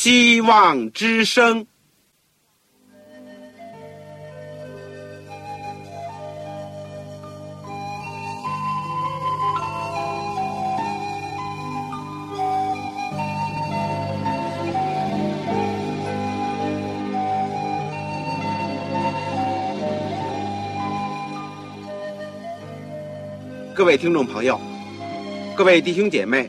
希望之声。各位听众朋友，各位弟兄姐妹，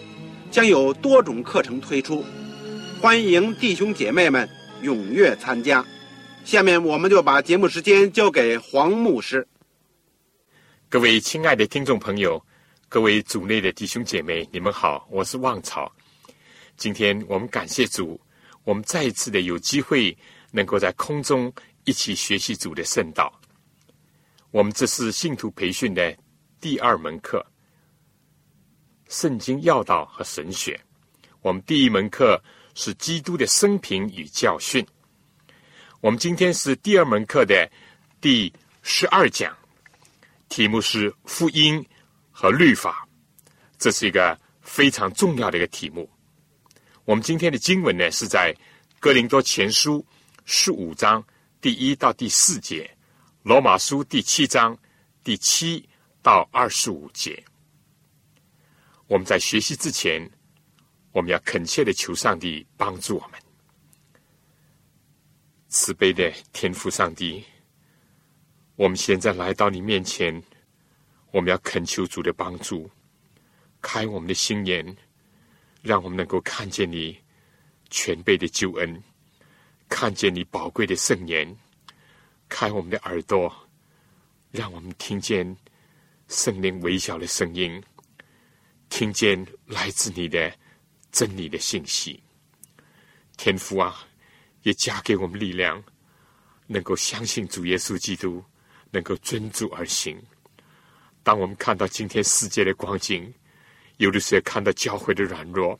将有多种课程推出，欢迎弟兄姐妹们踊跃参加。下面我们就把节目时间交给黄牧师。各位亲爱的听众朋友，各位组内的弟兄姐妹，你们好，我是旺草。今天我们感谢主，我们再一次的有机会能够在空中一起学习主的圣道。我们这是信徒培训的。第二门课，圣经要道和神学。我们第一门课是基督的生平与教训。我们今天是第二门课的第十二讲，题目是福音和律法。这是一个非常重要的一个题目。我们今天的经文呢，是在哥林多前书十五章第一到第四节，罗马书第七章第七。到二十五节，我们在学习之前，我们要恳切的求上帝帮助我们。慈悲的天父上帝，我们现在来到你面前，我们要恳求主的帮助，开我们的心眼，让我们能够看见你全备的救恩，看见你宝贵的圣言，开我们的耳朵，让我们听见。圣灵微小的声音，听见来自你的真理的信息。天父啊，也加给我们力量，能够相信主耶稣基督，能够遵主而行。当我们看到今天世界的光景，有的时候看到教会的软弱，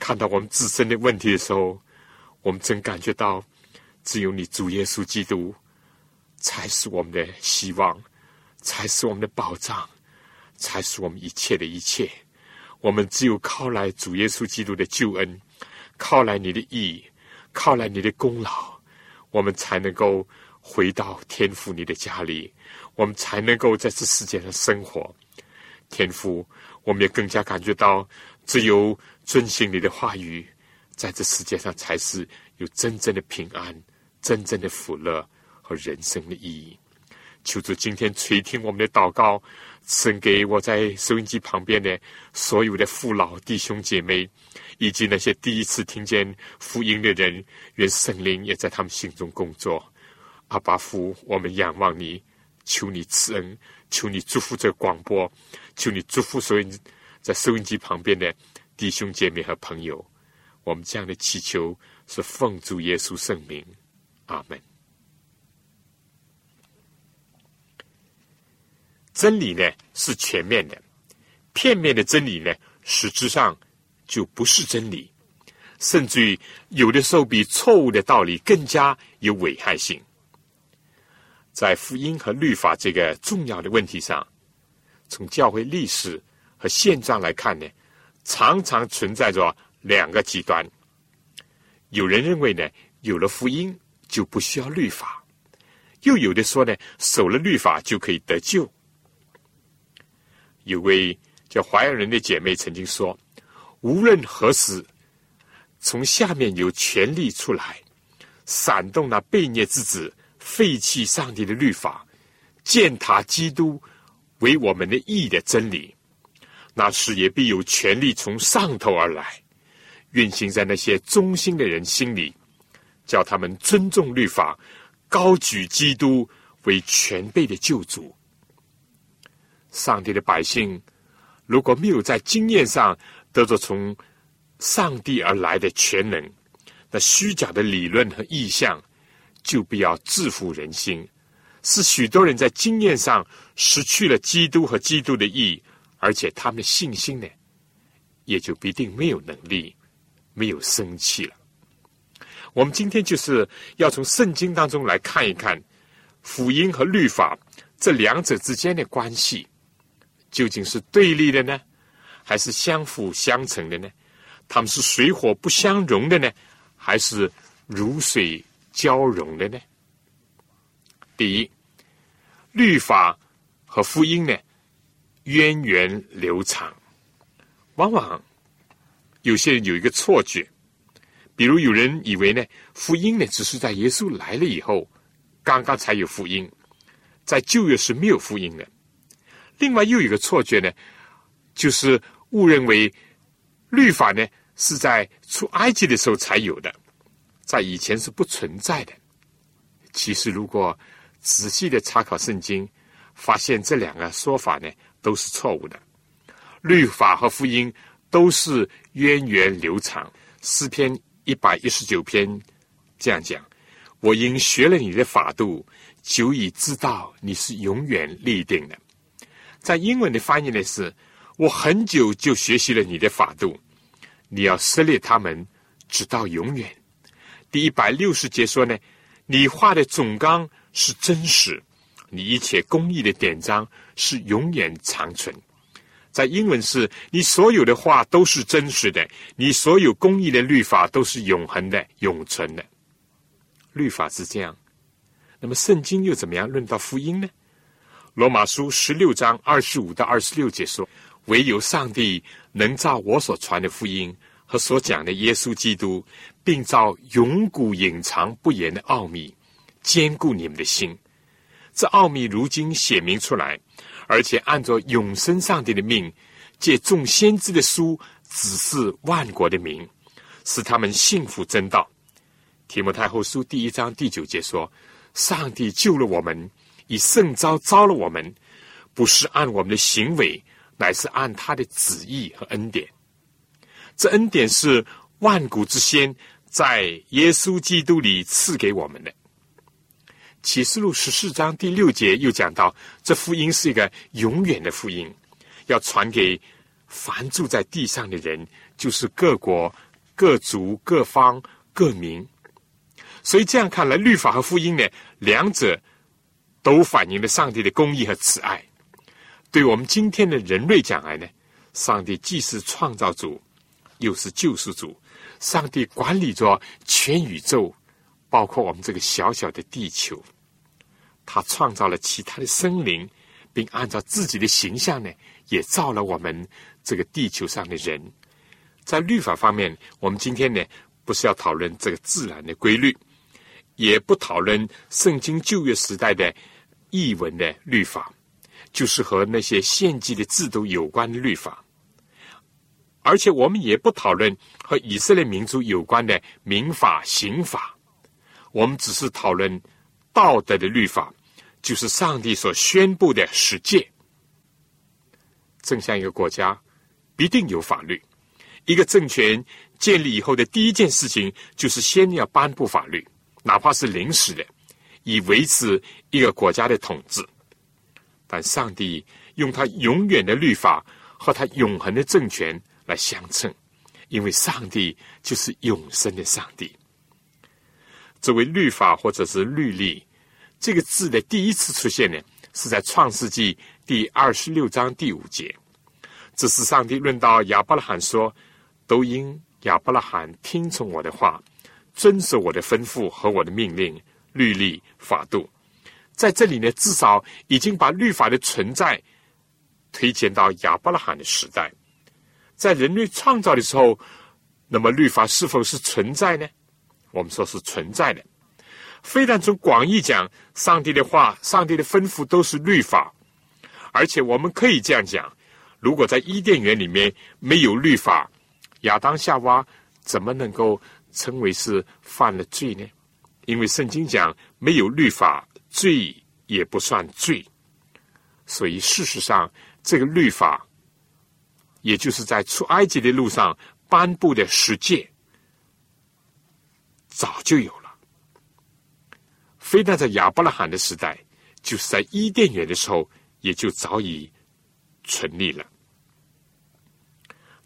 看到我们自身的问题的时候，我们真感觉到，只有你主耶稣基督，才是我们的希望。才是我们的保障，才是我们一切的一切。我们只有靠来主耶稣基督的救恩，靠来你的义，靠来你的功劳，我们才能够回到天父你的家里，我们才能够在这世界上生活。天父，我们也更加感觉到，只有遵循你的话语，在这世界上才是有真正的平安、真正的福乐和人生的意义。求主今天垂听我们的祷告，赐给我在收音机旁边的所有的父老弟兄姐妹，以及那些第一次听见福音的人，愿圣灵也在他们心中工作。阿巴父，我们仰望你，求你赐恩，求你祝福这广播，求你祝福所有在收音机旁边的弟兄姐妹和朋友。我们这样的祈求是奉主耶稣圣名，阿门。真理呢是全面的，片面的真理呢，实质上就不是真理，甚至于有的时候比错误的道理更加有危害性。在福音和律法这个重要的问题上，从教会历史和现状来看呢，常常存在着两个极端。有人认为呢，有了福音就不需要律法；又有的说呢，守了律法就可以得救。有位叫华阳人的姐妹曾经说：“无论何时，从下面有权力出来，煽动那悖逆之子，废弃上帝的律法，践踏基督为我们的义的真理，那时也必有权力从上头而来，运行在那些忠心的人心里，叫他们尊重律法，高举基督为全备的救主。”上帝的百姓，如果没有在经验上得着从上帝而来的全能，那虚假的理论和意象，就不要制服人心，使许多人在经验上失去了基督和基督的意，而且他们的信心呢，也就必定没有能力，没有生气了。我们今天就是要从圣经当中来看一看福音和律法这两者之间的关系，究竟是对立的呢，还是相辅相成的呢？他们是水火不相容的呢，还是如水交融的呢？第一，律法和福音呢，渊源流长。往往有些人有一个错觉。比如有人以为呢，福音呢只是在耶稣来了以后，刚刚才有福音，在旧约是没有福音的。另外又有一个错觉呢，就是误认为律法呢是在出埃及的时候才有的，在以前是不存在的。其实如果仔细的查考圣经，发现这两个说法呢都是错误的。律法和福音都是源远流长，诗篇。一百一十九篇这样讲：我因学了你的法度，久已知道你是永远立定的。在英文的翻译呢是：我很久就学习了你的法度，你要撕裂他们，直到永远。第一百六十节说呢：你画的总纲是真实，你一切公义的典章是永远长存。在英文是你所有的话都是真实的，你所有公义的律法都是永恒的、永存的。律法是这样，那么圣经又怎么样论到福音呢？罗马书十六章二十五到二十六节说：“唯有上帝能照我所传的福音和所讲的耶稣基督，并照永古隐藏不言的奥秘，坚固你们的心。这奥秘如今显明出来。”而且按照永生上帝的命，借众先知的书指示万国的名，使他们信服真道。提摩太后书第一章第九节说：“上帝救了我们，以圣招招了我们，不是按我们的行为，乃是按他的旨意和恩典。这恩典是万古之先在耶稣基督里赐给我们的。”启示录十四章第六节又讲到，这福音是一个永远的福音，要传给凡住在地上的人，就是各国、各族、各方、各民。所以这样看来，律法和福音呢，两者都反映了上帝的公义和慈爱。对我们今天的人类讲来呢，上帝既是创造主，又是救赎主。上帝管理着全宇宙。包括我们这个小小的地球，他创造了其他的生灵，并按照自己的形象呢，也造了我们这个地球上的人。在律法方面，我们今天呢，不是要讨论这个自然的规律，也不讨论圣经旧约时代的译文的律法，就是和那些献祭的制度有关的律法。而且，我们也不讨论和以色列民族有关的民法、刑法。我们只是讨论道德的律法，就是上帝所宣布的十诫。正像一个国家必定有法律，一个政权建立以后的第一件事情就是先要颁布法律，哪怕是临时的，以维持一个国家的统治。但上帝用他永远的律法和他永恒的政权来相称，因为上帝就是永生的上帝。作为律法或者是律例，这个字的第一次出现呢，是在创世纪第二十六章第五节。这是上帝论到亚伯拉罕说：“都因亚伯拉罕听从我的话，遵守我的吩咐和我的命令、律例、法度。”在这里呢，至少已经把律法的存在推荐到亚伯拉罕的时代。在人类创造的时候，那么律法是否是存在呢？我们说是存在的，非但从广义讲，上帝的话、上帝的吩咐都是律法，而且我们可以这样讲：如果在伊甸园里面没有律法，亚当夏娃怎么能够称为是犯了罪呢？因为圣经讲没有律法，罪也不算罪。所以事实上，这个律法，也就是在出埃及的路上颁布的十诫。早就有了。非但在亚伯拉罕的时代，就是在伊甸园的时候，也就早已成立了。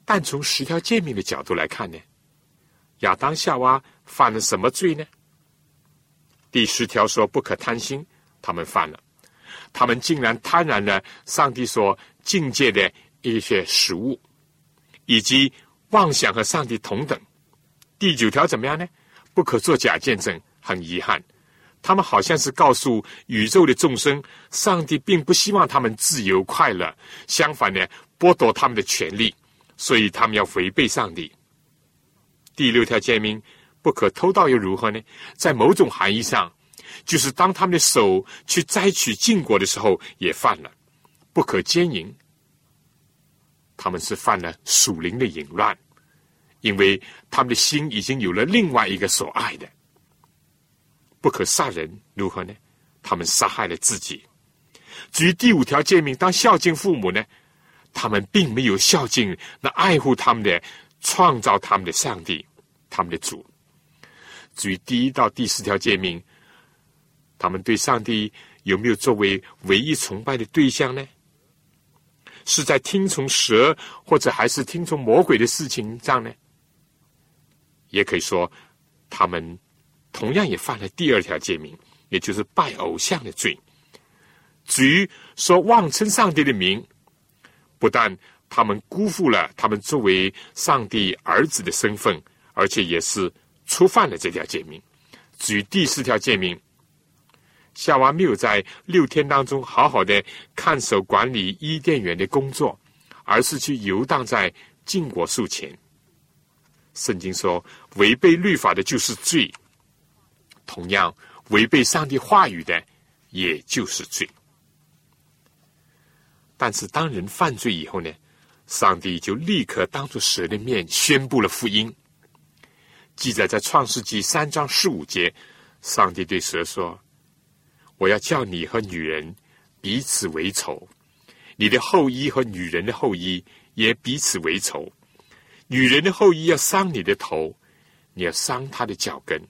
但从十条诫命的角度来看呢，亚当夏娃犯了什么罪呢？第十条说不可贪心，他们犯了，他们竟然贪婪了上帝所境界的一些食物，以及妄想和上帝同等。第九条怎么样呢？不可做假见证。很遗憾，他们好像是告诉宇宙的众生，上帝并不希望他们自由快乐，相反呢，剥夺他们的权利。所以他们要违背上帝。第六条诫命不可偷盗又如何呢？在某种含义上，就是当他们的手去摘取禁果的时候，也犯了不可奸淫。他们是犯了属灵的淫乱，因为他们的心已经有了另外一个所爱的。不可杀人如何呢？他们杀害了自己。至于第五条诫命，当孝敬父母呢？他们并没有孝敬那爱护他们的、创造他们的上帝，他们的主。至于第一到第四条诫命，他们对上帝有没有作为唯一崇拜的对象呢？是在听从蛇，或者还是听从魔鬼的事情上呢？也可以说，他们同样也犯了第二条诫命，也就是拜偶像的罪。至于说妄称上帝的名。不但他们辜负了他们作为上帝儿子的身份，而且也是触犯了这条诫命。至于第四条诫命，夏娃没有在六天当中好好的看守管理伊甸园的工作，而是去游荡在禁果树前。圣经说，违背律法的就是罪；同样，违背上帝话语的，也就是罪。但是，当人犯罪以后呢，上帝就立刻当着蛇的面宣布了福音。记载在创世纪三章十五节，上帝对蛇说：“我要叫你和女人彼此为仇，你的后裔和女人的后裔也彼此为仇。女人的后裔要伤你的头，你要伤他的脚跟。”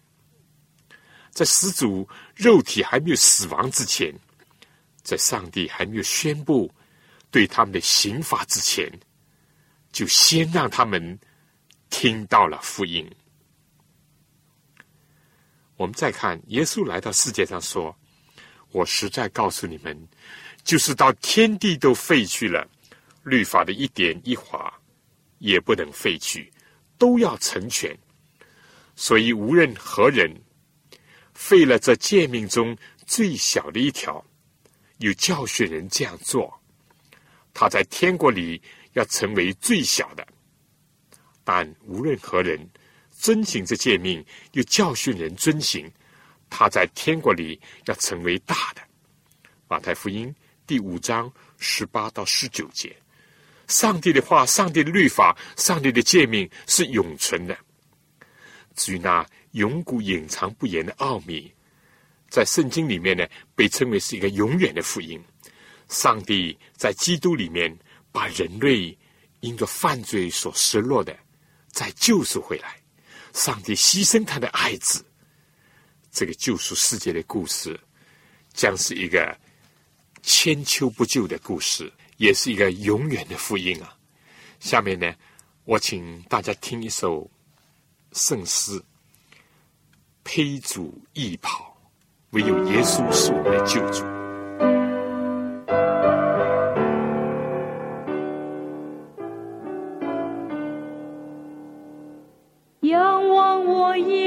在始祖肉体还没有死亡之前，在上帝还没有宣布。对他们的刑罚之前，就先让他们听到了福音。我们再看耶稣来到世界上说：“我实在告诉你们，就是到天地都废去了，律法的一点一划也不能废去，都要成全。所以无论何人废了这诫命中最小的一条，有教训人这样做。”他在天国里要成为最小的，但无论何人遵行这诫命，又教训人遵行，他在天国里要成为大的。马太福音第五章十八到十九节，上帝的话、上帝的律法、上帝的诫命是永存的。至于那永古隐藏不言的奥秘，在圣经里面呢，被称为是一个永远的福音。上帝在基督里面把人类因着犯罪所失落的再救赎回来，上帝牺牲他的爱子，这个救赎世界的故事将是一个千秋不旧的故事，也是一个永远的福音啊！下面呢，我请大家听一首圣诗：披主义袍，唯有耶稣是我们的救主。仰望我也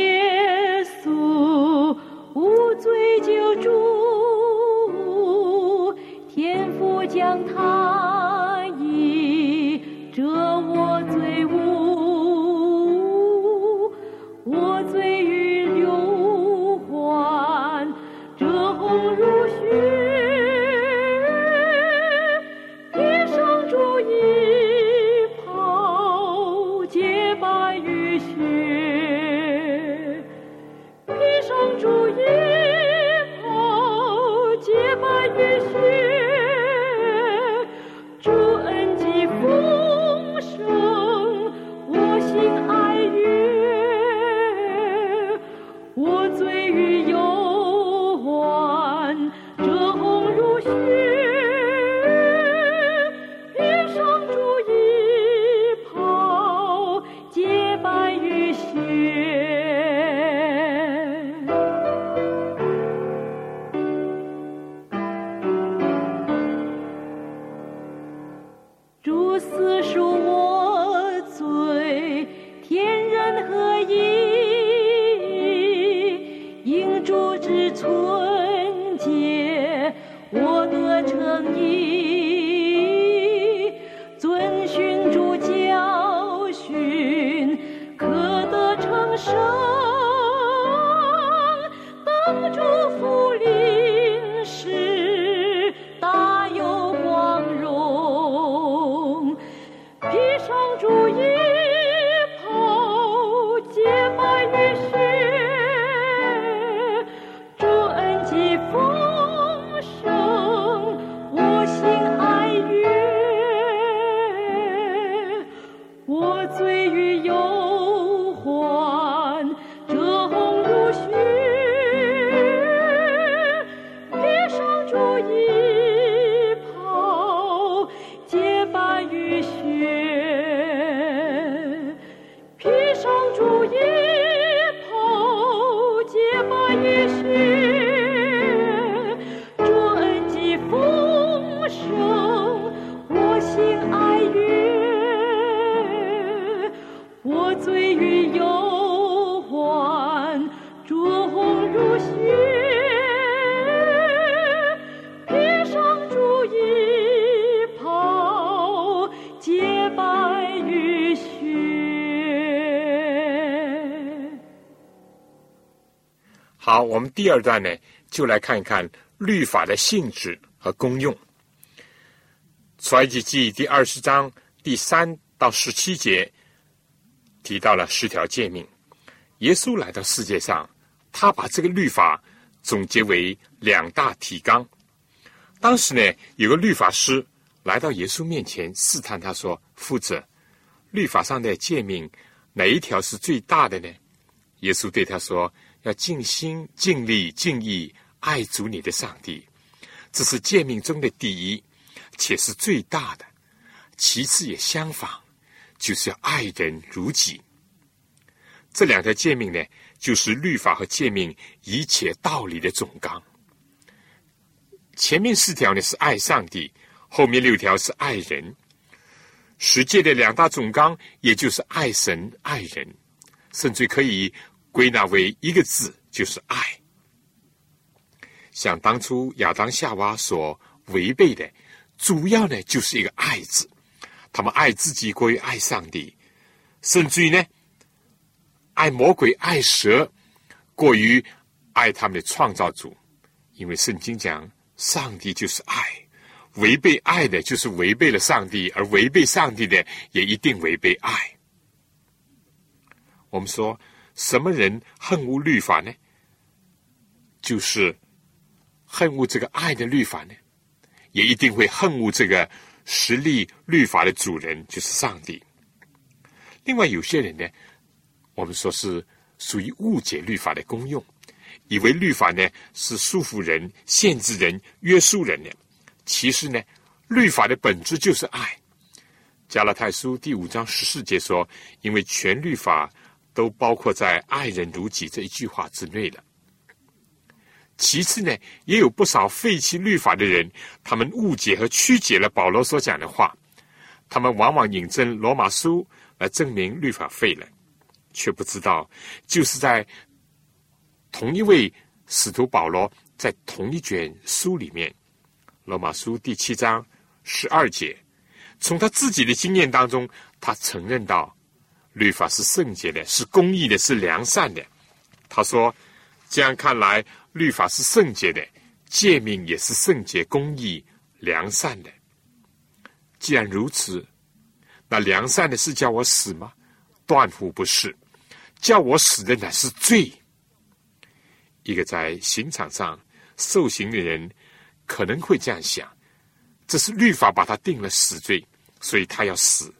我们第二段呢，就来看一看律法的性质和功用。出埃及记第二十章第三到十七节提到了十条诫命。耶稣来到世界上，他把这个律法总结为两大提纲。当时呢，有个律法师来到耶稣面前试探他说：“夫子，律法上的诫命哪一条是最大的呢？”耶稣对他说：“要尽心、尽力、尽意爱主你的上帝，这是诫命中的第一。”且是最大的，其次也相仿，就是要爱人如己。这两条诫命呢，就是律法和诫命一切道理的总纲。前面四条呢是爱上帝，后面六条是爱人。十诫的两大总纲，也就是爱神、爱人，甚至可以归纳为一个字，就是爱。像当初亚当夏娃所违背的。主要呢，就是一个“爱”字，他们爱自己过于爱上帝，甚至于呢，爱魔鬼、爱蛇，过于爱他们的创造主。因为圣经讲，上帝就是爱，违背爱的，就是违背了上帝；而违背上帝的，也一定违背爱。我们说，什么人恨恶律法呢？就是恨恶这个爱的律法呢？也一定会恨恶这个实力律法的主人，就是上帝。另外，有些人呢，我们说是属于误解律法的功用，以为律法呢是束缚人、限制人、约束人的。其实呢，律法的本质就是爱。加拉太书第五章十四节说：“因为全律法都包括在‘爱人如己’这一句话之内了。”其次呢，也有不少废弃律法的人，他们误解和曲解了保罗所讲的话。他们往往引证罗马书来证明律法废了，却不知道，就是在同一位使徒保罗在同一卷书里面，罗马书第七章十二节，从他自己的经验当中，他承认到律法是圣洁的，是公义的，是良善的。他说：“这样看来。”律法是圣洁的，诫命也是圣洁、公义、良善的。既然如此，那良善的是叫我死吗？断乎不是，叫我死的乃是罪。一个在刑场上受刑的人可能会这样想：这是律法把他定了死罪，所以他要死。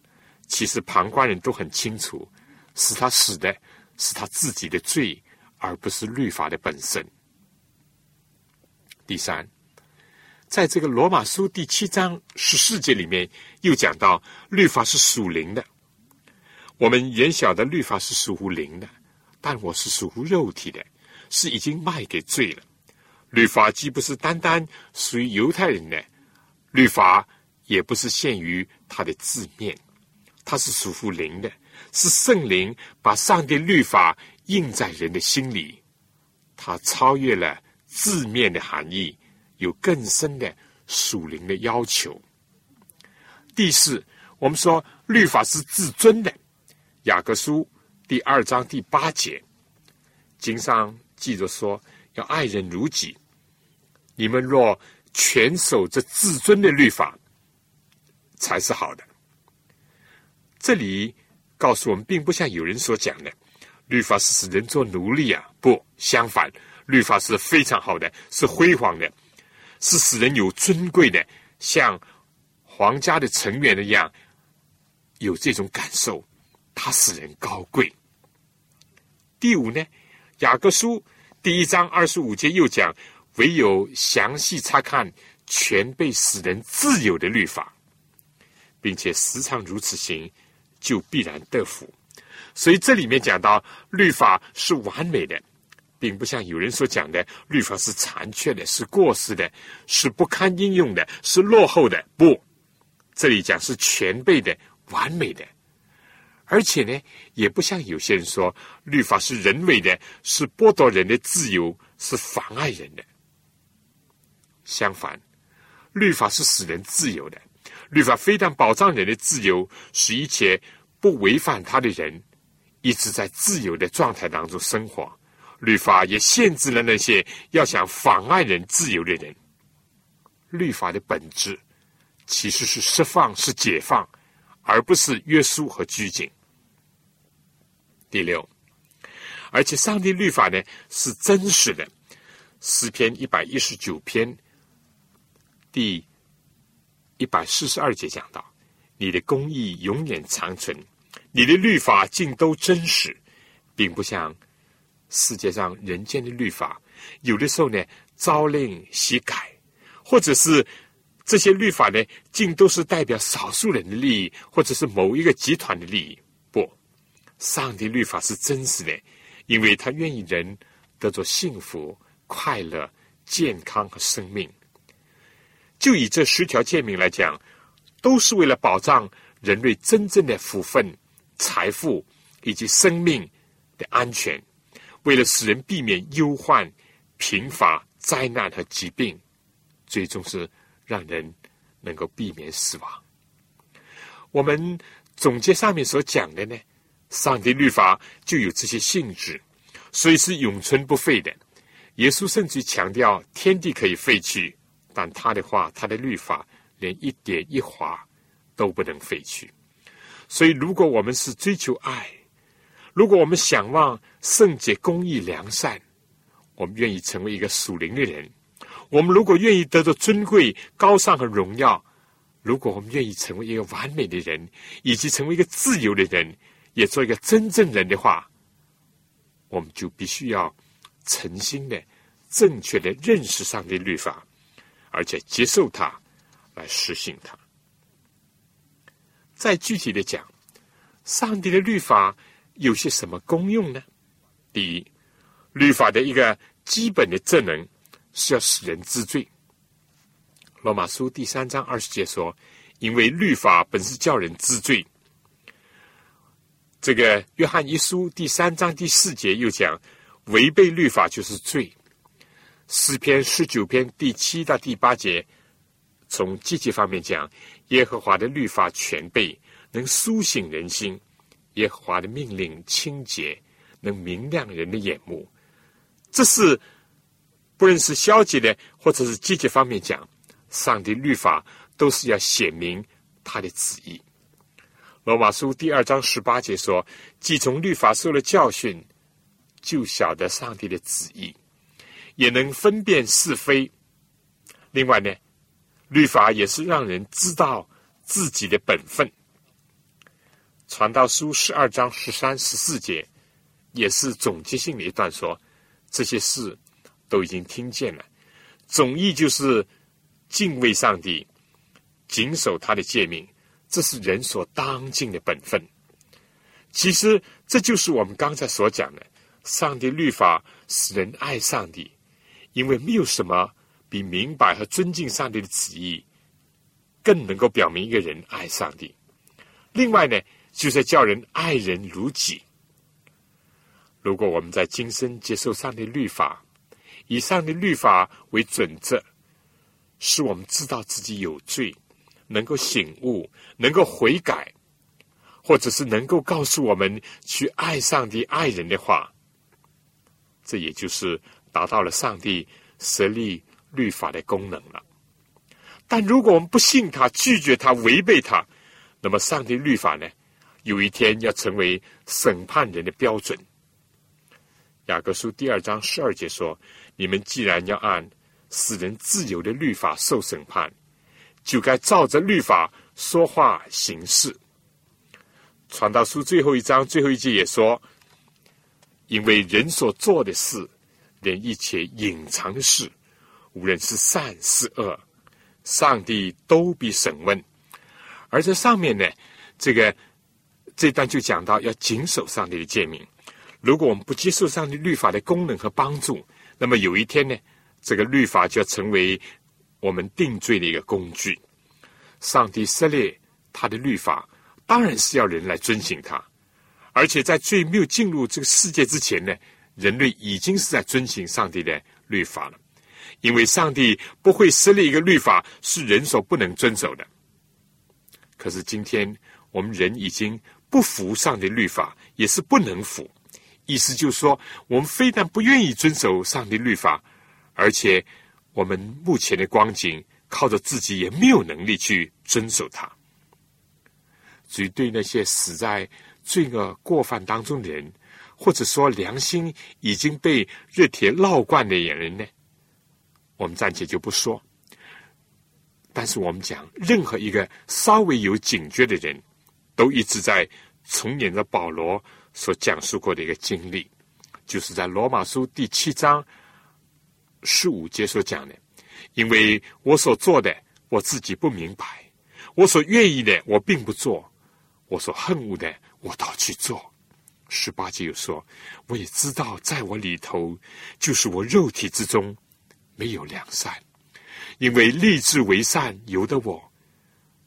其实旁观人都很清楚，使他死的是他自己的罪，而不是律法的本身。第三，在这个罗马书第七章十四节里面，又讲到律法是属灵的。我们原晓得律法是属乎灵的，但我是属乎肉体的，是已经卖给罪了。律法既不是单单属于犹太人的，律法也不是限于它的字面，它是属乎灵的，是圣灵把上帝律法印在人的心里，它超越了。字面的含义有更深的属灵的要求。第四，我们说律法是自尊的，《雅各书》第二章第八节，经上记着说要爱人如己。你们若全守这自尊的律法，才是好的。这里告诉我们，并不像有人所讲的，律法是使人做奴隶啊，不，相反。律法是非常好的，是辉煌的，是使人有尊贵的，像皇家的成员一样有这种感受，它使人高贵。第五呢，雅各书第一章二十五节又讲，唯有详细查看全被使人自由的律法，并且时常如此行，就必然得福。所以这里面讲到律法是完美的。并不像有人所讲的，律法是残缺的，是过时的，是不堪应用的，是落后的。不，这里讲是全备的、完美的，而且呢，也不像有些人说，律法是人为的，是剥夺人的自由，是妨碍人的。相反，律法是使人自由的。律法非但保障人的自由，使一切不违反他的人一直在自由的状态当中生活。律法也限制了那些要想妨碍人自由的人。律法的本质其实是释放，是解放，而不是约束和拘谨。第六，而且上帝律法呢是真实的。诗篇一百一十九篇第一百四十二节讲到：“你的公义永远长存，你的律法尽都真实，并不像世界上人间的律法，有的时候呢朝令夕改，或者是这些律法呢尽都是代表少数人的利益，或者是某一个集团的利益。不，上帝律法是真实的，因为他愿意人得着幸福。”快乐、健康和生命，就以这十条诫命来讲，都是为了保障人类真正的福分、财富以及生命的安全，为了使人避免忧患、贫乏、灾难和疾病，最终是让人能够避免死亡。我们总结上面所讲的呢，上帝律法就有这些性质，所以是永存不废的。耶稣甚至强调，天地可以废去，但他的话、他的律法，连一点一划都不能废去。所以，如果我们是追求爱，如果我们想望圣洁、公义、良善，我们愿意成为一个属灵的人；我们如果愿意得到尊贵、高尚和荣耀；如果我们愿意成为一个完美的人，以及成为一个自由的人，也做一个真正人的话，我们就必须要。诚心的、正确的认识上帝律法，而且接受它，来实行它。再具体的讲，上帝的律法有些什么功用呢？第一，律法的一个基本的职能是要使人知罪。罗马书第三章二十节说：“因为律法本是叫人知罪。”这个约翰一书第三章第四节又讲。违背律法就是罪。诗篇十九篇第七到第八节，从积极方面讲，耶和华的律法全备，能苏醒人心；耶和华的命令清洁，能明亮人的眼目。这是不论是消极的，或者是积极方面讲，上帝律法都是要显明他的旨意。罗马书第二章十八节说：“既从律法受了教训。”就晓得上帝的旨意，也能分辨是非。另外呢，律法也是让人知道自己的本分。传道书十二章十三、十四节也是总结性的一段，说这些事都已经听见了。总意就是敬畏上帝，谨守他的诫命，这是人所当尽的本分。其实这就是我们刚才所讲的。上帝律法使人爱上帝，因为没有什么比明白和尊敬上帝的旨意更能够表明一个人爱上帝。另外呢，就是叫人爱人如己。如果我们在今生接受上帝律法，以上帝律法为准则，使我们知道自己有罪，能够醒悟，能够悔改，或者是能够告诉我们去爱上帝、爱人的话。这也就是达到了上帝设立律法的功能了。但如果我们不信他、拒绝他、违背他，那么上帝律法呢？有一天要成为审判人的标准。雅各书第二章十二节说：“你们既然要按使人自由的律法受审判，就该照着律法说话行事。”传道书最后一章最后一节也说。因为人所做的事，连一切隐藏的事，无论是善是恶，上帝都必审问。而在上面呢，这个这段就讲到要谨守上帝的诫命。如果我们不接受上帝律法的功能和帮助，那么有一天呢，这个律法就要成为我们定罪的一个工具。上帝设立他的律法，当然是要人来遵循他。而且在罪没有进入这个世界之前呢，人类已经是在遵循上帝的律法了，因为上帝不会设立一个律法是人所不能遵守的。可是今天我们人已经不服上帝律法，也是不能服，意思就是说，我们非但不愿意遵守上帝律法，而且我们目前的光景，靠着自己也没有能力去遵守它。所以，对那些死在罪恶过犯当中的人，或者说良心已经被热铁烙惯的人呢，我们暂且就不说。但是，我们讲任何一个稍微有警觉的人，都一直在重演着保罗。所讲述过的一个经历，就是在罗马书第七章十五节所讲的。因为我所做的，我自己不明白；我所愿意的，我并不做；我所恨恶的，我倒去做。十八节又说，我也知道，在我里头，就是我肉体之中没有良善，因为立志为善由得我，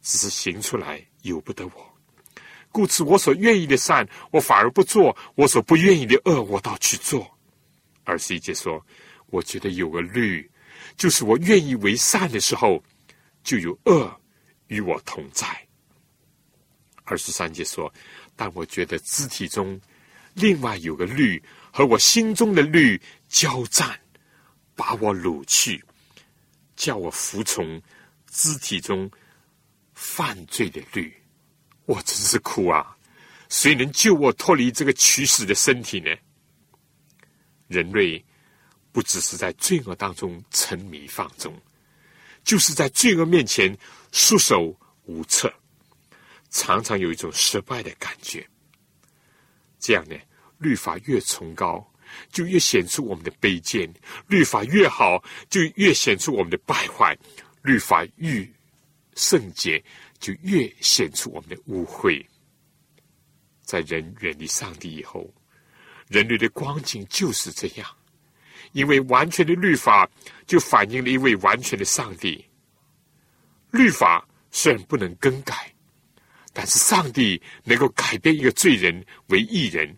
只是行出来由不得我。故此，我所愿意的善，我反而不做；我所不愿意的恶，我倒去做。二十一节说：“我觉得有个律，就是我愿意为善的时候，就有恶与我同在。”二十三节说：“但我觉得肢体中另外有个律和我心中的律交战，把我掳去，叫我服从肢体中犯罪的律。”我真是苦啊！谁能救我脱离这个驱使的身体呢？人类不只是在罪恶当中沉迷放纵，就是在罪恶面前束手无策，常常有一种失败的感觉。这样呢，律法越崇高，就越显出我们的卑贱；律法越好，就越显出我们的败坏；律法越圣洁。就越显出我们的污秽。在人远离上帝以后，人类的光景就是这样。因为完全的律法就反映了一位完全的上帝。律法虽然不能更改，但是上帝能够改变一个罪人为义人，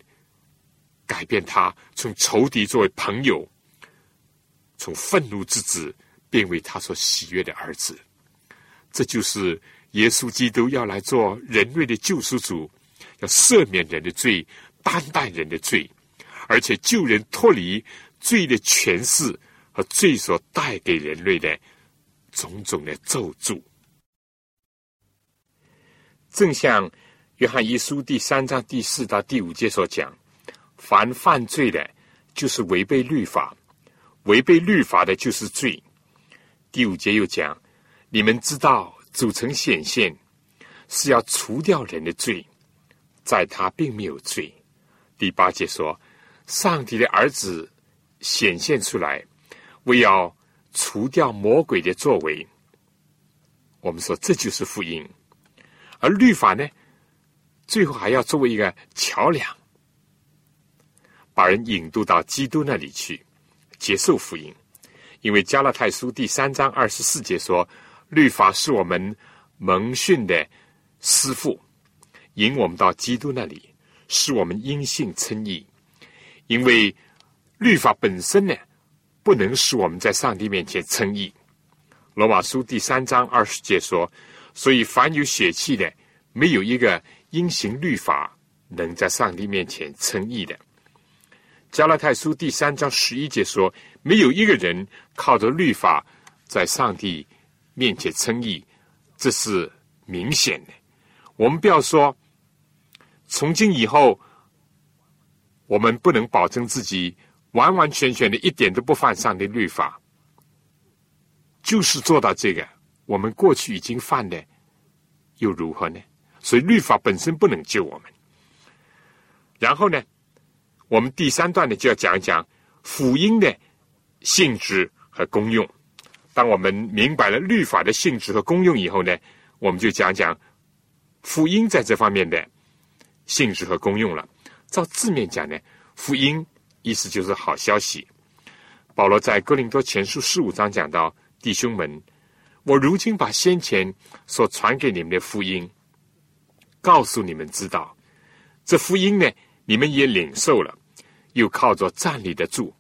改变他从仇敌作为朋友，从愤怒之子变为他所喜悦的儿子。这就是。耶稣基督要来做人类的救赎主，要赦免人的罪，担待人的罪，而且救人脱离罪的权势和罪所带给人类的种种的咒诅。正像约翰一书第三章第四到第五节所讲：“凡犯罪的，就是违背律法；违背律法的，就是罪。”第五节又讲：“你们知道。”组成显现是要除掉人的罪，在他并没有罪。第八节说，上帝的儿子显现出来，为要除掉魔鬼的作为。我们说这就是福音，而律法呢，最后还要作为一个桥梁，把人引渡到基督那里去接受福音。因为加拉太书第三章二十四节说。律法是我们蒙训的师傅，引我们到基督那里，使我们因信称义。因为律法本身呢，不能使我们在上帝面前称义。罗马书第三章二十节说：“所以凡有血气的，没有一个因行律法能在上帝面前称义的。”加拉太书第三章十一节说：“没有一个人靠着律法在上帝。”面前称义，这是明显的。我们不要说，从今以后，我们不能保证自己完完全全的一点都不犯上帝律法，就是做到这个。我们过去已经犯的，又如何呢？所以律法本身不能救我们。然后呢，我们第三段呢就要讲一讲福音的性质和功用。当我们明白了律法的性质和功用以后呢，我们就讲讲福音在这方面的性质和功用了。照字面讲呢，福音意思就是好消息。保罗在哥林多前书十五章讲到：“弟兄们，我如今把先前所传给你们的福音告诉你们知道，这福音呢，你们也领受了，又靠着站立得住，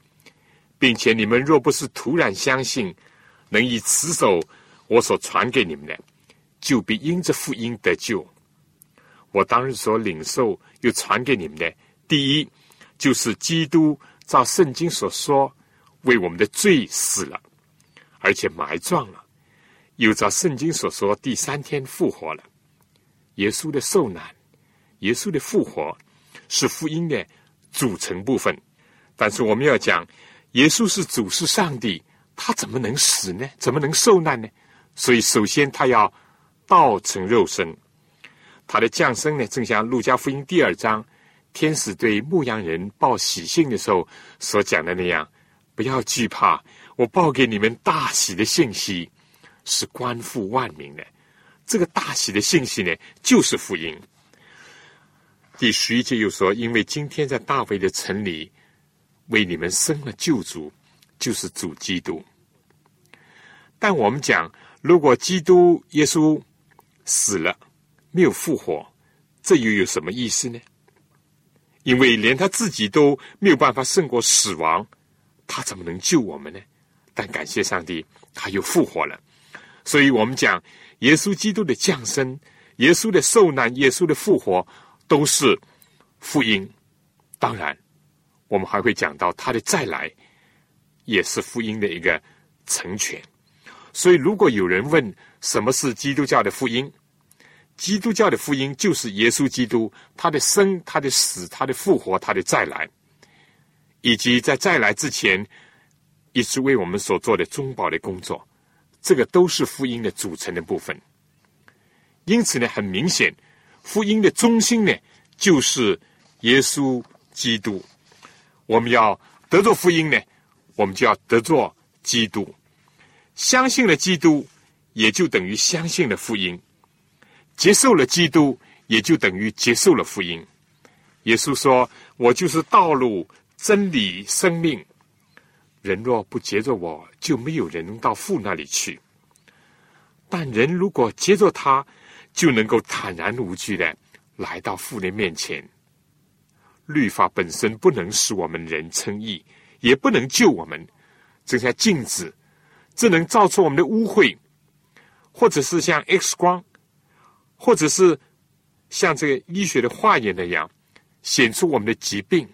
并且你们若不是突然相信。”能以持守我所传给你们的，就必因这福音得救。我当日所领受又传给你们的，第一就是基督照圣经所说，为我们的罪死了，而且埋葬了，又照圣经所说，第三天复活了。耶稣的受难，耶稣的复活，是福音的组成部分。但是我们要讲，耶稣是主，是上帝，他怎么能死呢？怎么能受难呢？所以，首先他要道成肉身。他的降生呢，正像路加福音第二章天使对牧羊人报喜信的时候所讲的那样：“不要惧怕，我报给你们大喜的信息，是关乎万民的。这个大喜的信息呢，就是福音。”第十一节又说：“因为今天在大卫的城里为你们生了救主，就是主基督。”但我们讲，如果基督耶稣死了，没有复活，这又有什么意思呢？因为连他自己都没有办法胜过死亡，他怎么能救我们呢？但感谢上帝，他又复活了。所以我们讲，耶稣基督的降生、耶稣的受难、耶稣的复活，都是福音。当然，我们还会讲到他的再来，也是福音的一个成全。所以，如果有人问什么是基督教的福音？基督教的福音就是耶稣基督，他的生、他的死、他的复活、他的再来，以及在再来之前一直为我们所做的中保的工作，这个都是福音的组成的部分。因此呢，很明显，福音的中心呢就是耶稣基督。我们要得做福音呢，我们就要得做基督。相信了基督，也就等于相信了福音。接受了基督，也就等于接受了福音。耶稣说：“我就是道路、真理、生命。人若不接着我，就没有人能到父那里去。但人如果接着他，就能够坦然无惧的来到父的面前。律法本身不能使我们人称义，也不能救我们，这像镜子，只能照出我们的污秽，或者是像 X 光。”或者是像这个医学的化验那样显出我们的疾病，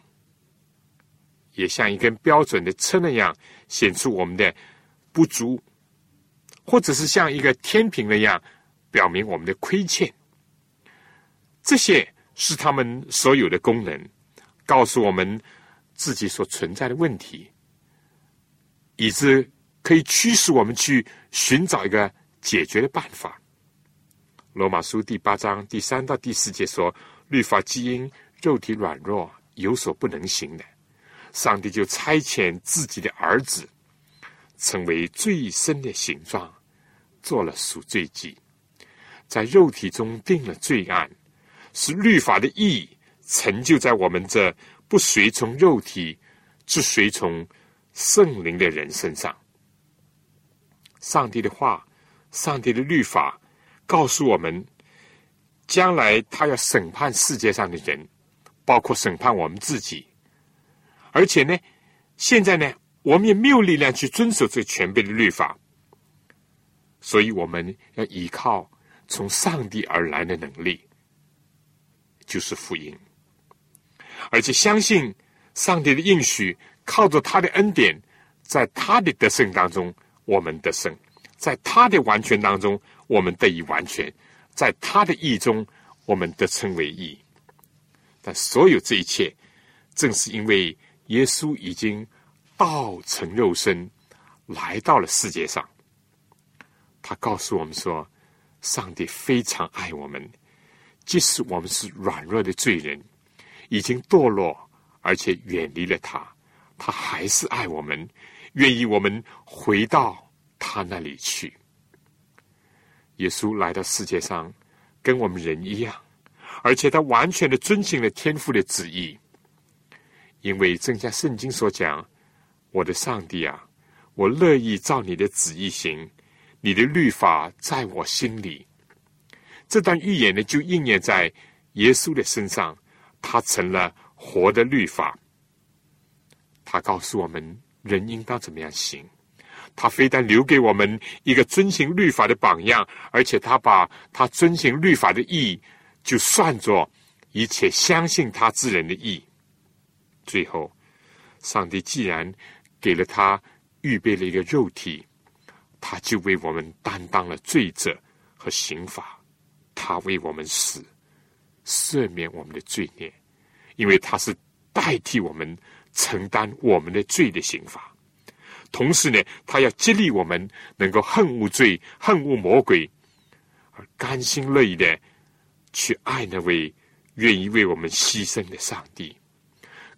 也像一根标准的车那样显出我们的不足，或者是像一个天平那样表明我们的亏欠。这些是他们所有的功能，告诉我们自己所存在的问题，以致可以驱使我们去寻找一个解决的办法。罗马书第八章第三到第四节说：“律法基因肉体软弱，有所不能行的，上帝就差遣自己的儿子，成为最深的形状，做了赎罪祭，在肉体中定了罪案，使律法的义成就在我们这不随从肉体，只随从圣灵的人身上。上帝的话，上帝的律法。”告诉我们，将来他要审判世界上的人，包括审判我们自己。而且呢，现在呢，我们也没有力量去遵守这全备的律法，所以我们要依靠从上帝而来的能力，就是福音。而且相信上帝的应许，靠着他的恩典，在他的得胜当中，我们得胜；在他的完全当中。我们得以完全，在他的意中，我们得称为义。但所有这一切，正是因为耶稣已经道成肉身，来到了世界上。他告诉我们说：“上帝非常爱我们，即使我们是软弱的罪人，已经堕落，而且远离了他，他还是爱我们，愿意我们回到他那里去。”耶稣来到世界上，跟我们人一样，而且他完全的遵循了天父的旨意。因为正像圣经所讲：“我的上帝啊，我乐意照你的旨意行，你的律法在我心里。”这段预言呢，就应验在耶稣的身上，他成了活的律法。他告诉我们，人应当怎么样行。他非但留给我们一个遵行律法的榜样，而且他把他遵行律法的义，就算作一切相信他之人的义，最后，上帝既然给了他预备了一个肉体，他就为我们担当了罪责和刑罚，他为我们死，赦免我们的罪孽，因为他是代替我们承担我们的罪的刑罚。同时呢，他要激励我们能够恨恶罪、恨恶魔鬼，而甘心乐意的去爱那位愿意为我们牺牲的上帝，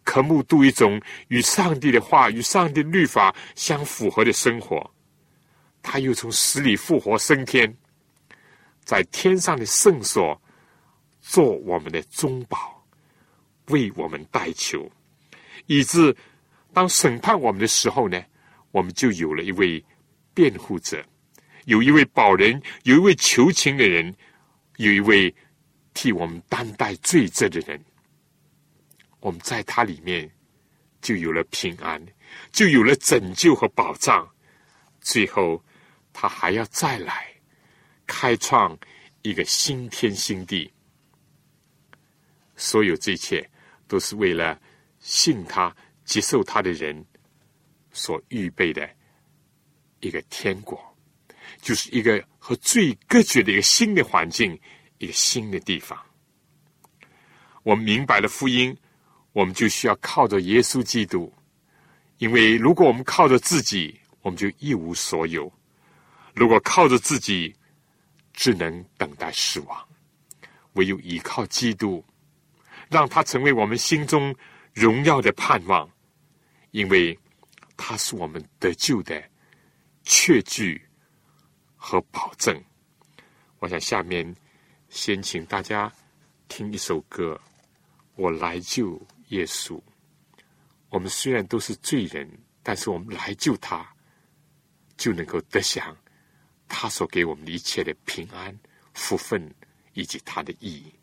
渴慕度一种与上帝的话、与上帝律法相符合的生活。他又从死里复活升天，在天上的圣所做我们的中保，为我们代求，以致当审判我们的时候呢？我们就有了一位辩护者，有一位保人，有一位求情的人，有一位替我们担待罪责的人。我们在他里面就有了平安，就有了拯救和保障。最后，他还要再来开创一个新天新地。所有这一切都是为了信他、接受他的人。所预备的一个天国，就是一个和最隔绝的一个新的环境，一个新的地方。我们明白了福音，我们就需要靠着耶稣基督，因为如果我们靠着自己，我们就一无所有；如果靠着自己，只能等待死亡。唯有依靠基督，让他成为我们心中荣耀的盼望，因为。他是我们得救的确据和保证。我想下面先请大家听一首歌，《我来救耶稣》。我们虽然都是罪人，但是我们来救他，就能够得享他所给我们一切的平安、福分以及他的意义。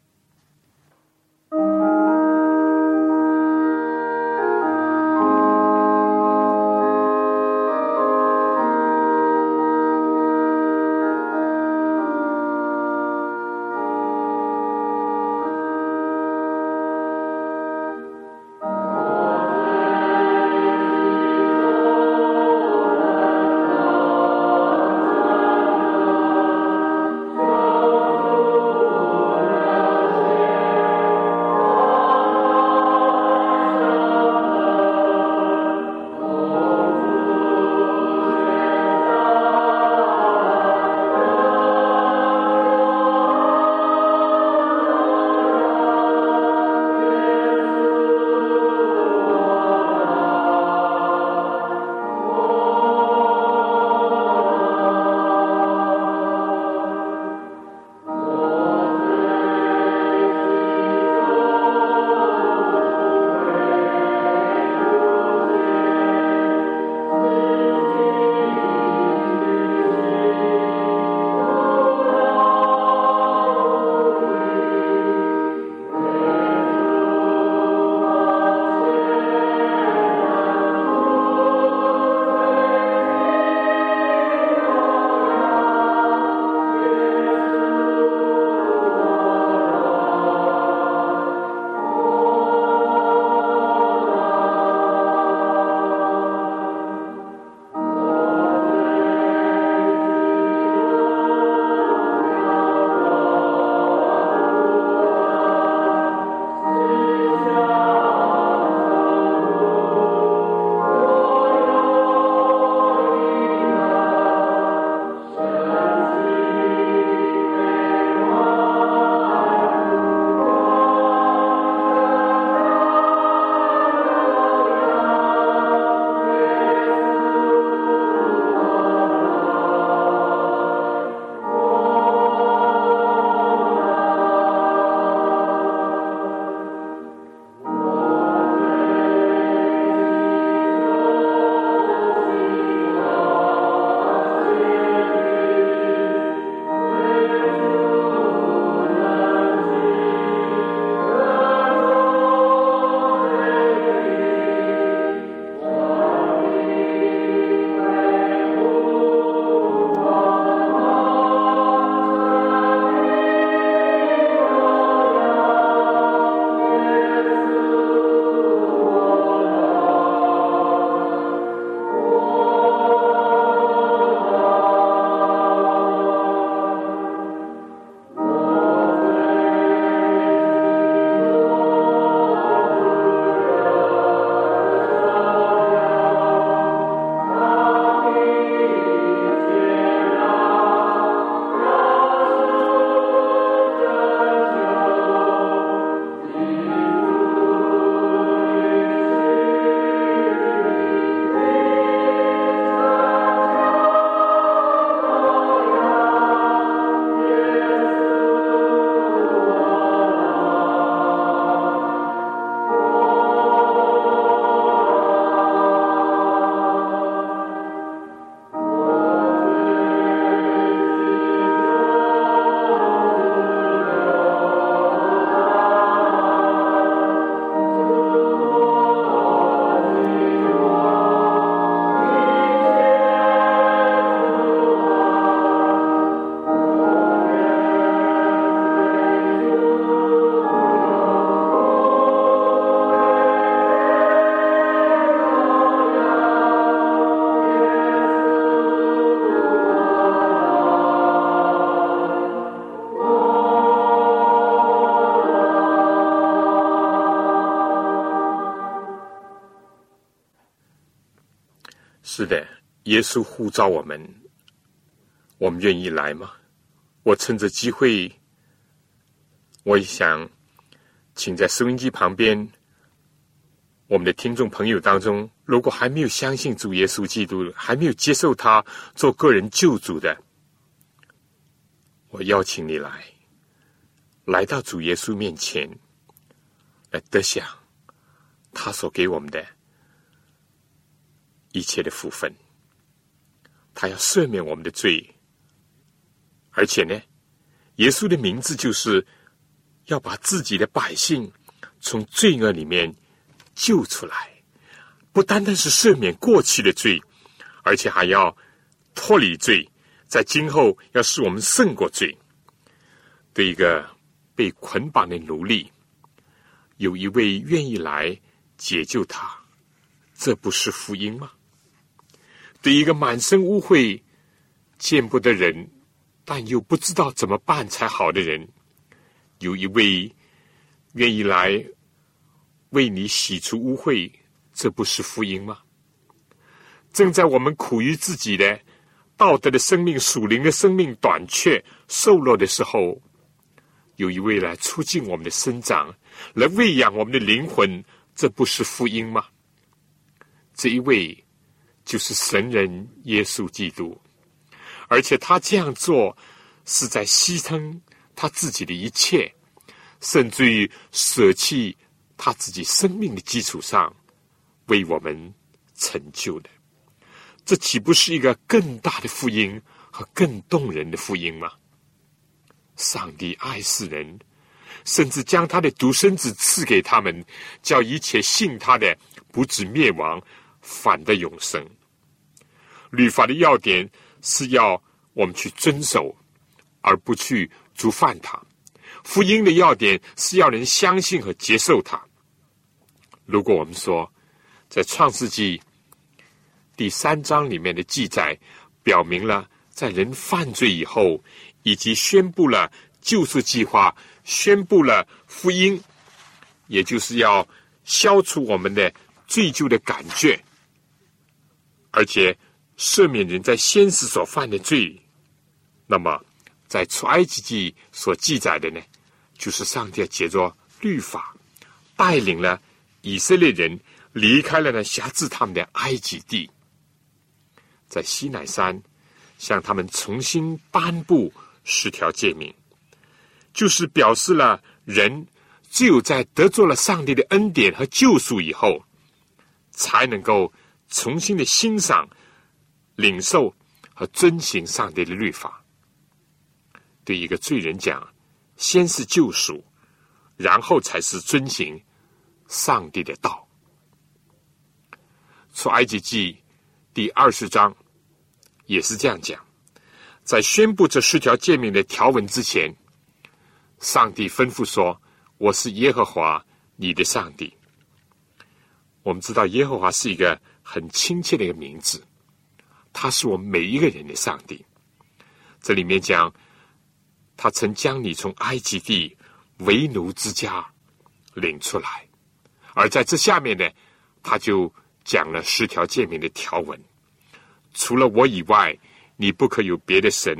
是的，耶稣呼召我们，我们愿意来吗？我趁着机会，我也想请在收音机旁边我们的听众朋友当中，如果还没有相信主耶稣基督，还没有接受他做个人救主的，我邀请你来，来到主耶稣面前，来得享他所给我们的一切的福分。他要赦免我们的罪。而且呢，耶稣的名字就是要把自己的百姓从罪恶里面救出来，不单单是赦免过去的罪，而且还要脱离罪，在今后要使我们胜过罪。对一个被捆绑的奴隶，有一位愿意来解救他，这不是福音吗？对一个满身污秽、见不得人。但又不知道怎么办才好的人，有一位愿意来为你洗除污秽，这不是福音吗？正在我们苦于自己的道德的生命、属灵的生命短缺、瘦弱的时候，有一位来促进我们的生长，来喂养我们的灵魂，这不是福音吗？这一位就是神人耶稣基督。而且他这样做是在牺牲他自己的一切，甚至于舍弃他自己生命的基础上，为我们成就的。这岂不是一个更大的福音和更动人的福音吗？上帝爱世人，甚至将他的独生子赐给他们，叫一切信他的不至灭亡，反得永生。律法的要点。是要我们去遵守，而不去触犯它。福音的要点是要人相信和接受它。如果我们说，在创世纪第三章里面的记载，表明了在人犯罪以后，以及宣布了救赎计划，宣布了福音，也就是要消除我们的罪疚的感觉，而且。赦免人在先时所犯的罪，那么在出埃及记所记载的呢，就是上帝借着律法带领了以色列人离开了呢辖制他们的埃及地，在西乃山向他们重新颁布十条诫命，就是表示了人只有在得着了上帝的恩典和救赎以后，才能够重新的欣赏。领受和遵行上帝的律法，对一个罪人讲，先是救赎，然后才是遵行上帝的道。出埃及记第二十章也是这样讲，在宣布这十条诫命的条文之前，上帝吩咐说：“我是耶和华你的上帝。”我们知道耶和华是一个很亲切的一个名字。他是我们每一个人的上帝。这里面讲，他曾将你从埃及地为奴之家领出来，而在这下面呢，他就讲了十条诫命的条文：除了我以外，你不可有别的神；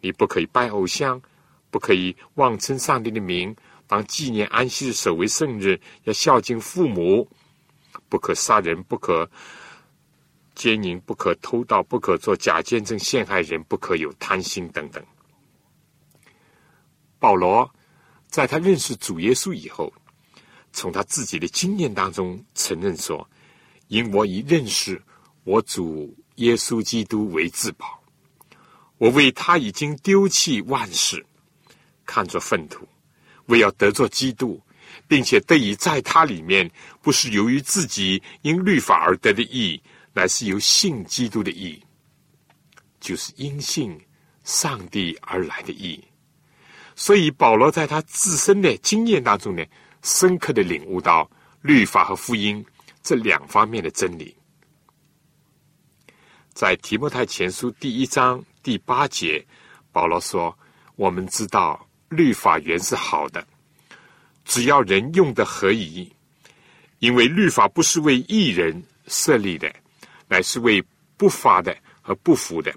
你不可以拜偶像，不可以妄称上帝的名。当纪念安息日，守为圣日，要孝敬父母，不可杀人，不可。奸淫不可偷盗，不可做假见证陷害人，不可有贪心等等。保罗在他认识主耶稣以后，从他自己的经验当中承认说：“因我以认识我主耶稣基督为至宝，我为他已经丢弃万事，看作粪土，为要得作基督，并且得以在他里面，不是由于自己因律法而得的义。”乃是由信基督的义，就是因信上帝而来的义。所以保罗在他自身的经验当中呢，深刻的领悟到律法和福音这两方面的真理。在提摩太前书第一章第八节，保罗说：“我们知道律法原是好的，只要人用的合宜，因为律法不是为一人设立的。”乃是为不法的和不服的、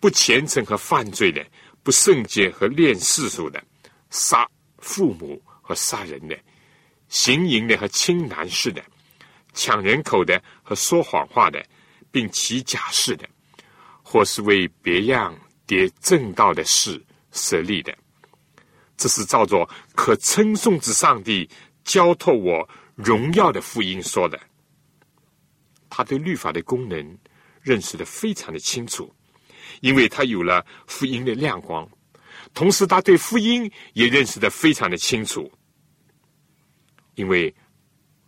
不虔诚和犯罪的、不圣洁和恋世俗的、杀父母和杀人的、行淫的和轻男士的、抢人口的和说谎话的，并起假誓的，或是为别样跌正道的事设立的。这是照着可称颂之上帝交托我荣耀的福音说的。他对律法的功能认识的非常的清楚，因为他有了福音的亮光，同时他对福音也认识的非常的清楚，因为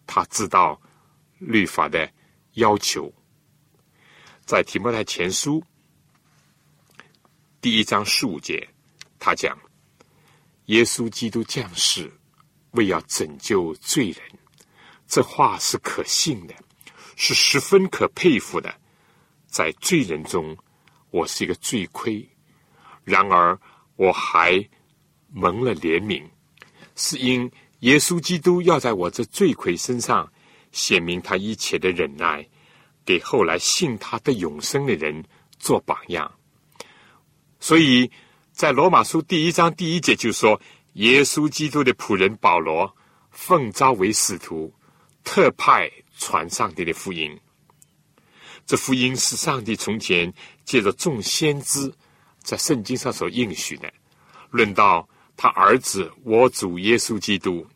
他知道律法的要求。在提摩太前书第一章十五节，他讲。耶稣基督降世，为要拯救罪人，这话是可信的，是十分可佩服的。在罪人中，我是一个罪魁，然而我还蒙了怜悯，是因耶稣基督要在我这罪魁身上显明他一切的忍耐，给后来信他的永生的人做榜样。所以。在罗马书第一章第一节就说：“耶稣基督的仆人保罗奉召为使徒，特派传上帝的福音。这福音是上帝从前借着众先知在圣经上所应许的。论到他儿子我主耶稣基督，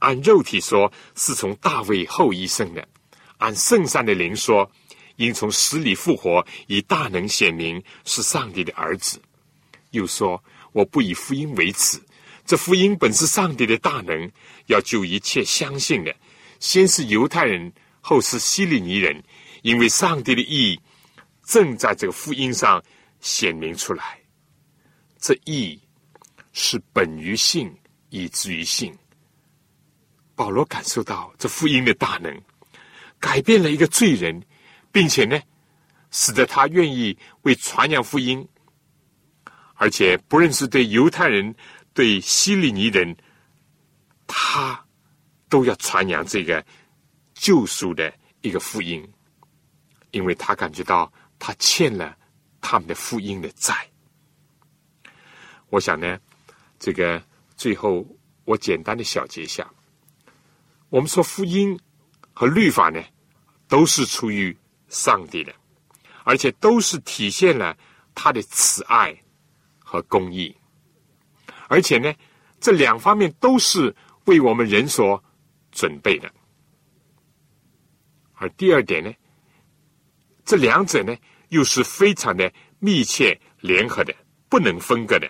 按肉体说是从大卫后裔生的；按圣善的灵说，因从死里复活，以大能显明是上帝的儿子。”又说：“我不以福音为耻，这福音本是上帝的大能，要救一切相信的。先是犹太人，后是希利尼人，因为上帝的意正在这个福音上显明出来。这意是本于信，以至于信。保罗感受到这福音的大能，改变了一个罪人，并且呢，使得他愿意为传扬福音。”而且不认是对犹太人、对希利尼人，他都要传扬这个救赎的一个福音，因为他感觉到他欠了他们的福音的债。我想呢，这个最后我简单的小结一下：我们说福音和律法呢，都是出于上帝的，而且都是体现了他的慈爱。和公益，而且呢，这两方面都是为我们人所准备的。而第二点呢，这两者呢又是非常的密切联合的，不能分割的。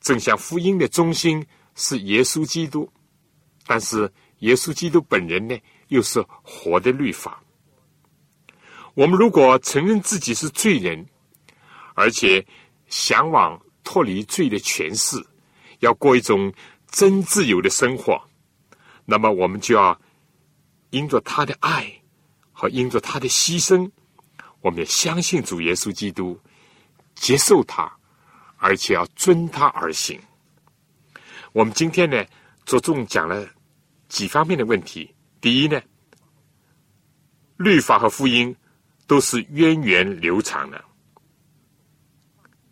正像福音的中心是耶稣基督，但是耶稣基督本人呢又是活的律法。我们如果承认自己是罪人，而且。向往脱离罪的权势，要过一种真自由的生活，那么我们就要因着他的爱和因着他的牺牲，我们要相信主耶稣基督，接受他，而且要遵他而行。我们今天呢，着重讲了几方面的问题。第一呢，律法和福音都是源远流长的。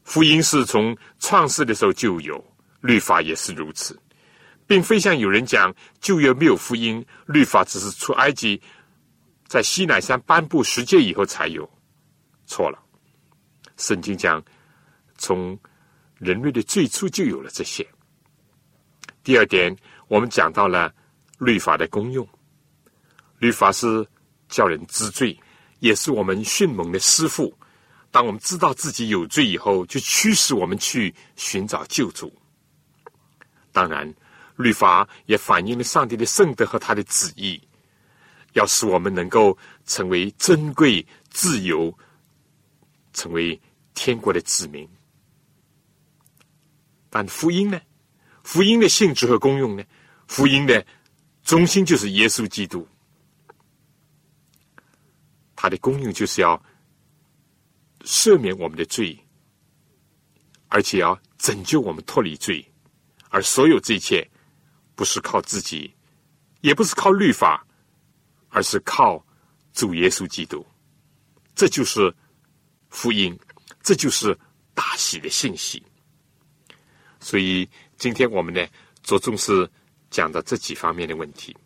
福音是从创世的时候就有，律法也是如此，并非像有人讲旧约没有福音，律法只是出埃及在西乃山颁布十诫以后才有，错了。圣经讲从人类的最初就有了这些。第二点，我们讲到了律法的功用，律法是叫人知罪，也是我们迅猛的师傅。当我们知道自己有罪以后，就驱使我们去寻找救主。当然，律法也反映了上帝的圣德和他的旨意，要使我们能够成为珍贵、自由，成为天国的子民。但福音呢？福音的性质和功用呢？福音的中心就是耶稣基督，它的功用就是要。赦免我们的罪，而且要拯救我们脱离罪，而所有这一切不是靠自己，也不是靠律法，而是靠主耶稣基督。这就是福音，这就是大喜的信息。所以今天我们呢，着重是讲的这几方面的问题。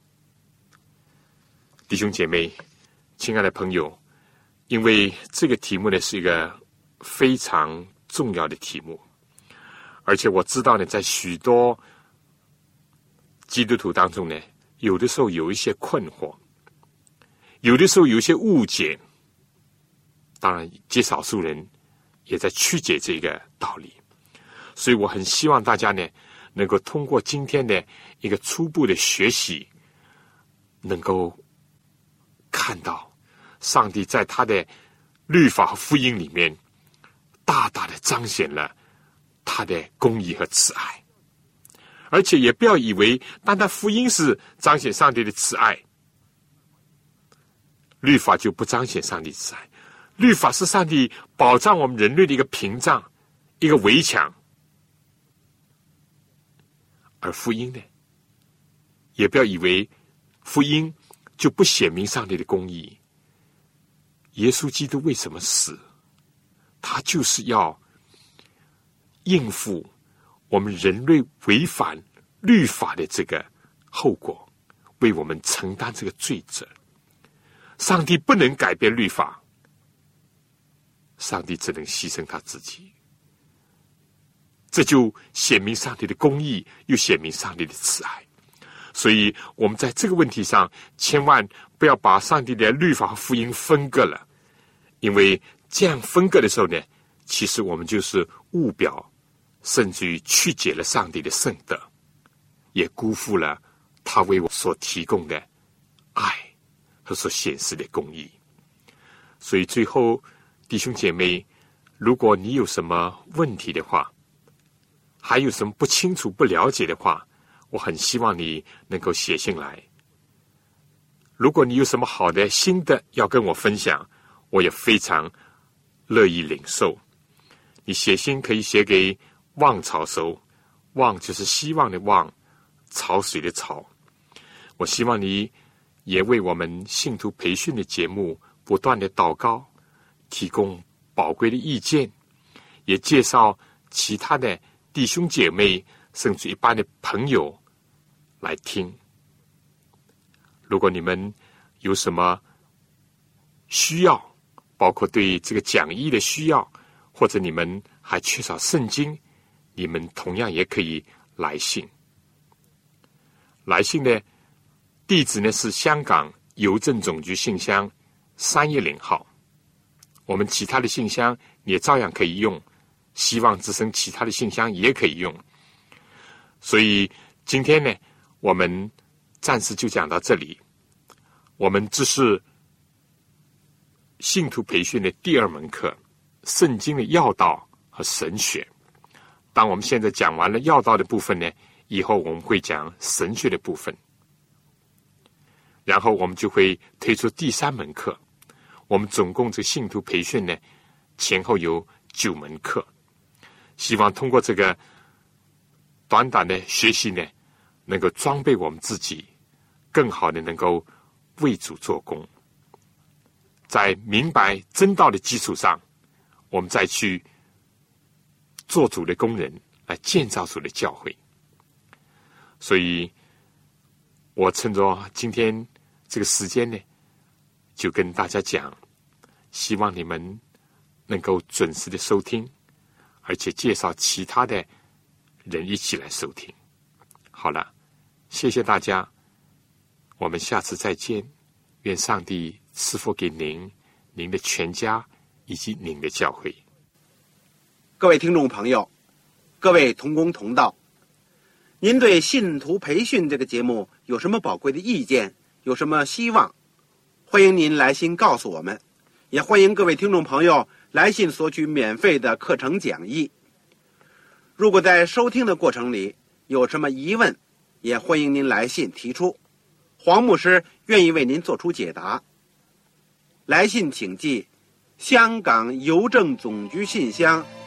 弟兄姐妹，亲爱的朋友，因为这个题目呢是一个非常重要的题目，而且我知道呢，在许多基督徒当中呢，有的时候有一些困惑。有的时候有一些误解，当然极少数人也在曲解这个道理，所以我很希望大家呢，能够通过今天的一个初步的学习，能够看到上帝在他的律法和福音里面，大大的彰显了他的公义和慈爱，而且也不要以为单单福音是彰显上帝的慈爱。律法就不彰显上帝慈爱，律法是上帝保障我们人类的一个屏障、一个围墙，而福音呢，也不要以为福音就不显明上帝的公义。耶稣基督为什么死？他就是要应付我们人类违反律法的这个后果，为我们承担这个罪责。上帝不能改变律法，上帝只能牺牲他自己，这就显明上帝的公义，又显明上帝的慈爱。所以，我们在这个问题上，千万不要把上帝的律法和福音分割了，因为这样分割的时候呢，其实我们就是误表，甚至于曲解了上帝的圣德，也辜负了他为我所提供的爱和。所显示的公义，所以最后弟兄姐妹，如果你有什么问题的话，还有什么不清楚、不了解的话，我很希望你能够写信来。如果你有什么好的心得要跟我分享，我也非常乐意领受。你写信可以写给望草收，望就是希望的望，潮水的潮。我希望你。也为我们信徒培训的节目不断的祷告，提供宝贵的意见，也介绍其他的弟兄姐妹，甚至一般的朋友来听。如果你们有什么需要，包括对这个讲义的需要，或者你们还缺少圣经，你们同样也可以来信。来信呢？地址呢是香港邮政总局信箱三一零号，我们其他的信箱也照样可以用，希望之声其他的信箱也可以用。所以今天呢，我们暂时就讲到这里。我们这是信徒培训的第二门课——圣经的要道和神学。当我们现在讲完了要道的部分呢，以后我们会讲神学的部分。然后我们就会推出第三门课。我们总共这信徒培训呢，前后有九门课。希望通过这个短短的学习呢，能够装备我们自己，更好的能够为主做工。在明白真道的基础上，我们再去做主的工人，来建造主的教会。所以。我趁着今天这个时间呢，就跟大家讲，希望你们能够准时的收听，而且介绍其他的人一起来收听。好了，谢谢大家，我们下次再见。愿上帝赐福给您、您的全家以及您的教会。各位听众朋友，各位同工同道。您对信徒培训这个节目有什么宝贵的意见？有什么希望？欢迎您来信告诉我们，也欢迎各位听众朋友来信索取免费的课程讲义。如果在收听的过程里有什么疑问，也欢迎您来信提出，黄牧师愿意为您做出解答。来信请寄香港邮政总局信箱